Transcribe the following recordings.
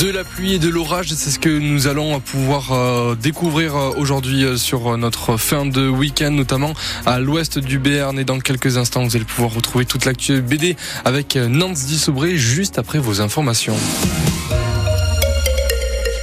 De la pluie et de l'orage, c'est ce que nous allons pouvoir euh, découvrir euh, aujourd'hui euh, sur notre fin de week-end, notamment à l'ouest du Béarn. Et dans quelques instants, vous allez pouvoir retrouver toute l'actuelle BD avec Nance Dissobré juste après vos informations.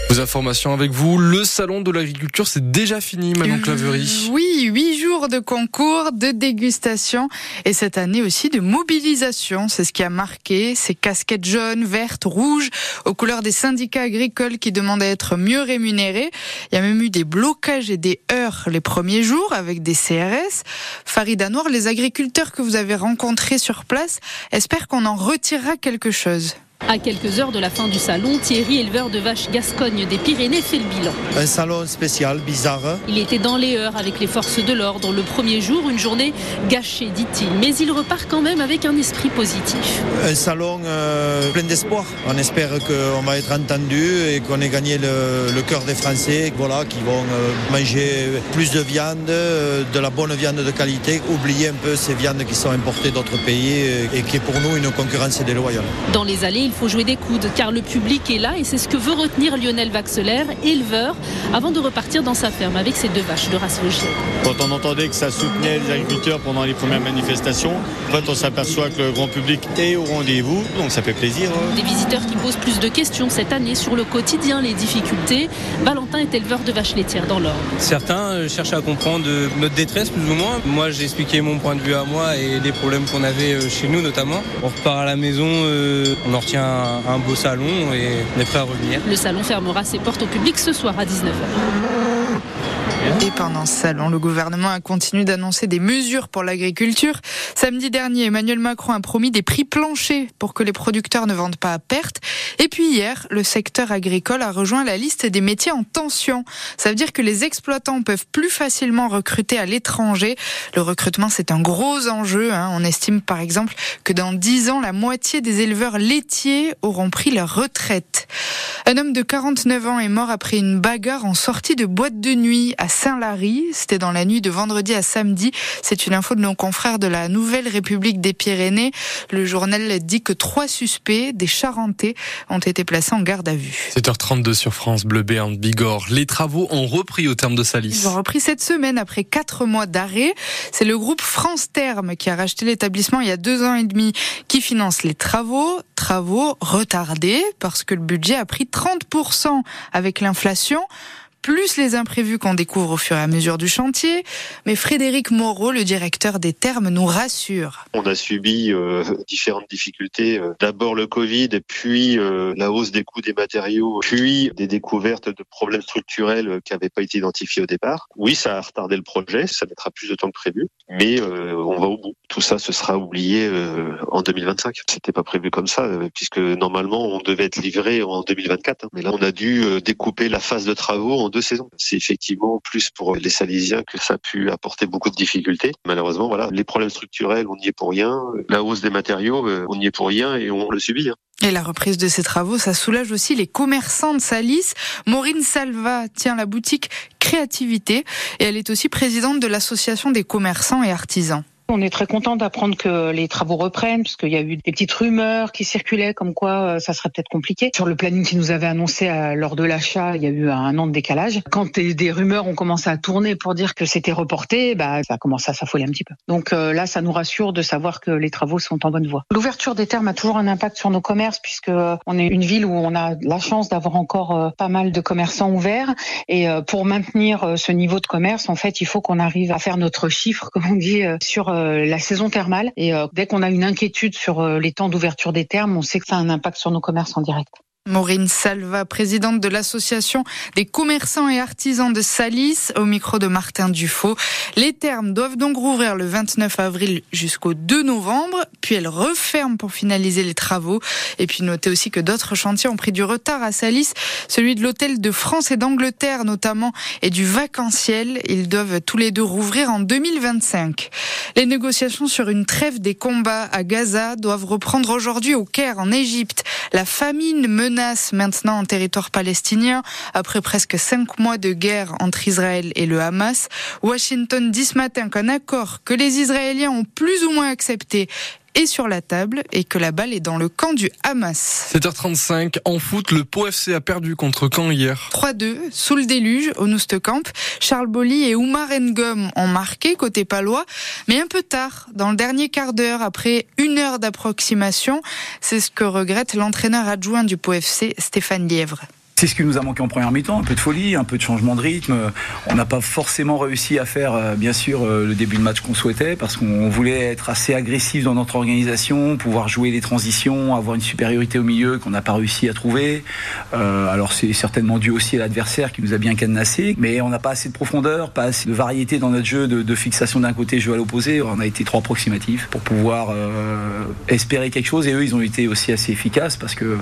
Vos informations avec vous. Le salon de l'agriculture, c'est déjà fini, Manon Claverie. Oui, huit jours de concours, de dégustation et cette année aussi de mobilisation. C'est ce qui a marqué ces casquettes jaunes, vertes, rouges, aux couleurs des syndicats agricoles qui demandent à être mieux rémunérés. Il y a même eu des blocages et des heurts les premiers jours avec des CRS. Farida Noir, les agriculteurs que vous avez rencontrés sur place, espèrent qu'on en retirera quelque chose. À quelques heures de la fin du salon, Thierry, éleveur de vaches Gascogne des Pyrénées, fait le bilan. Un salon spécial, bizarre. Il était dans les heures avec les forces de l'ordre. Le premier jour, une journée gâchée, dit-il. Mais il repart quand même avec un esprit positif. Un salon euh, plein d'espoir. On espère qu'on va être entendu et qu'on ait gagné le, cœur des Français, voilà, qui vont euh, manger plus de viande, euh, de la bonne viande de qualité, oublier un peu ces viandes qui sont importées d'autres pays et qui est pour nous une concurrence déloyale. Dans les allées, il faut jouer des coudes car le public est là et c'est ce que veut retenir Lionel Vaxeler, éleveur, avant de repartir dans sa ferme avec ses deux vaches de race Vosgienne. Quand on entendait que ça soutenait les agriculteurs pendant les premières manifestations, en fait on s'aperçoit que le grand public est au rendez-vous, donc ça fait plaisir. Hein. Des visiteurs qui posent plus de questions cette année sur le quotidien, les difficultés. Valentin est éleveur de vaches laitières dans l'Or. Certains euh, cherchent à comprendre notre détresse plus ou moins. Moi j'ai expliqué mon point de vue à moi et les problèmes qu'on avait euh, chez nous notamment. On repart à la maison, euh, on en retient un, beau salon et on est prêt à revenir. Le salon fermera ses portes au public ce soir à 19h. Pendant ce salon, le gouvernement a continué d'annoncer des mesures pour l'agriculture. Samedi dernier, Emmanuel Macron a promis des prix planchers pour que les producteurs ne vendent pas à perte. Et puis hier, le secteur agricole a rejoint la liste des métiers en tension. Ça veut dire que les exploitants peuvent plus facilement recruter à l'étranger. Le recrutement, c'est un gros enjeu. Hein. On estime par exemple que dans 10 ans, la moitié des éleveurs laitiers auront pris leur retraite. Un homme de 49 ans est mort après une bagarre en sortie de boîte de nuit à Saint-Lary. C'était dans la nuit de vendredi à samedi. C'est une info de nos confrères de la Nouvelle République des Pyrénées. Le journal dit que trois suspects, des Charentais, ont été placés en garde à vue. 7h32 sur France Bleu Béarn Bigorre. Les travaux ont repris au terme de Salis. Ils ont repris cette semaine après quatre mois d'arrêt. C'est le groupe France Terme qui a racheté l'établissement il y a deux ans et demi qui finance les travaux. Travaux retardés parce que le budget a pris 30% avec l'inflation plus les imprévus qu'on découvre au fur et à mesure du chantier. Mais Frédéric Moreau, le directeur des termes, nous rassure. On a subi euh, différentes difficultés. Euh, d'abord le Covid, puis euh, la hausse des coûts des matériaux, puis des découvertes de problèmes structurels qui n'avaient pas été identifiés au départ. Oui, ça a retardé le projet, ça mettra plus de temps que prévu, mais on va au bout. Tout ça, ce sera oublié en 2025. C'était pas prévu comme ça, puisque normalement on devait être livré en 2024. Hein. Mais là, on a dû découper la phase de travaux en deux saisons. C'est effectivement plus pour les Salisiens que ça a pu apporter beaucoup de difficultés. Malheureusement, voilà, les problèmes structurels, on n'y est pour rien. La hausse des matériaux, euh, on n'y est pour rien et on le subit. Hein. Et la reprise de ces travaux, ça soulage aussi les commerçants de Salis. Maureen Salva tient la boutique Créativité et elle est aussi présidente de l'association des commerçants et artisans. On est très content d'apprendre que les travaux reprennent, parce qu'il y a eu des petites rumeurs qui circulaient comme quoi euh, ça serait peut-être compliqué. Sur le planning qu'ils nous avaient annoncé euh, lors de l'achat, il y a eu un an de décalage. Quand des, rumeurs ont commencé à tourner pour dire que c'était reporté, bah, ça a commencé à s'affoler un petit peu. Donc euh, là, ça nous rassure de savoir que les travaux sont en bonne voie. L'ouverture des termes a toujours un impact sur nos commerces, puisque on est une ville où on a la chance d'avoir encore pas mal de commerçants ouverts. Et pour maintenir ce niveau de commerce, en fait, il faut qu'on arrive à faire notre chiffre, comme on dit, sur la saison thermale. Et euh, dès qu'on a une inquiétude sur euh, les temps d'ouverture des termes, on sait que ça a un impact sur nos commerces en direct. Maureen Salva, présidente de l'association des commerçants et artisans de Salis, au micro de Martin Dufaux. Les termes doivent donc rouvrir le 29 avril jusqu'au 2 novembre, puis elles referment pour finaliser les travaux. Et puis notez aussi que d'autres chantiers ont pris du retard à Salis, celui de l'hôtel de France et d'Angleterre notamment, et du vacanciel. Ils doivent tous les deux rouvrir en 2025. Les négociations sur une trêve des combats à Gaza doivent reprendre aujourd'hui au Caire, en Égypte. La famine menace maintenant en territoire palestinien après presque cinq mois de guerre entre Israël et le Hamas. Washington dit ce matin qu'un accord que les Israéliens ont plus ou moins accepté est sur la table et que la balle est dans le camp du Hamas. 7h35, en foot, le Pau FC a perdu contre Caen hier. 3-2, sous le déluge, au Noustecamp. Charles Bolly et Oumar Ngom ont marqué côté palois, mais un peu tard, dans le dernier quart d'heure, après une heure d'approximation. C'est ce que regrette l'entraîneur adjoint du Pau FC, Stéphane Lièvre. C'est ce qui nous a manqué en première mi-temps, un peu de folie, un peu de changement de rythme. On n'a pas forcément réussi à faire, euh, bien sûr, euh, le début de match qu'on souhaitait, parce qu'on voulait être assez agressif dans notre organisation, pouvoir jouer les transitions, avoir une supériorité au milieu qu'on n'a pas réussi à trouver. Euh, alors c'est certainement dû aussi à l'adversaire qui nous a bien cadenassé, mais on n'a pas assez de profondeur, pas assez de variété dans notre jeu, de, fixation d'un côté, jeu à l'opposé. On a été trop approximatif pour pouvoir espérer quelque chose, et eux, ils ont été aussi assez efficaces, parce que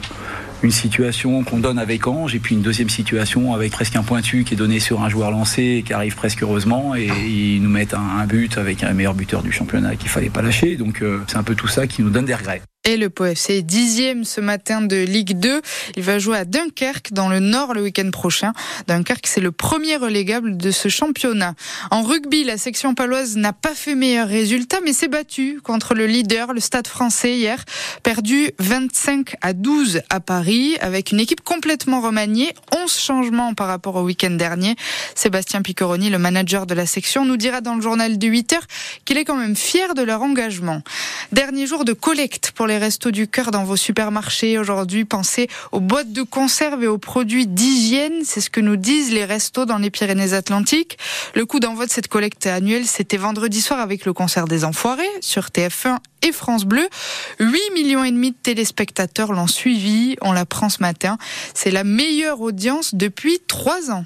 une situation qu'on donne avec Ange et puis une deuxième situation avec presque un pointu qui est donné sur un joueur lancé qui arrive presque heureusement et ils nous mettent un, but avec un meilleur buteur du championnat qu'il fallait pas lâcher. Donc euh, c'est un peu tout ça qui nous donne des regrets. Et le Pau FC est dixième ce matin de Ligue 2. Il va jouer à Dunkerque dans le Nord le week-end prochain. Dunkerque, c'est le premier relégable de ce championnat. En rugby, la section paloise n'a pas fait meilleur résultat, mais s'est battue contre le leader, le Stade français, hier. Perdu 25 à 12 à Paris, avec une équipe complètement remaniée. 11 changements par rapport au week-end dernier. Sébastien Piccoroni, le manager de la section, nous dira dans le journal de 8 heures qu'il est quand même fier de leur engagement. Dernier jour de collecte pour les restos du cœur dans vos supermarchés aujourd'hui. Pensez aux boîtes de conserve et aux produits d'hygiène. C'est ce que nous disent les restos dans les Pyrénées-Atlantiques. Le coup d'envoi de cette collecte annuelle, c'était vendredi soir avec le concert des Enfoirés sur TF1 et France Bleu. 8 millions et demi de téléspectateurs l'ont suivi. On l'apprend ce matin. C'est la meilleure audience depuis trois ans.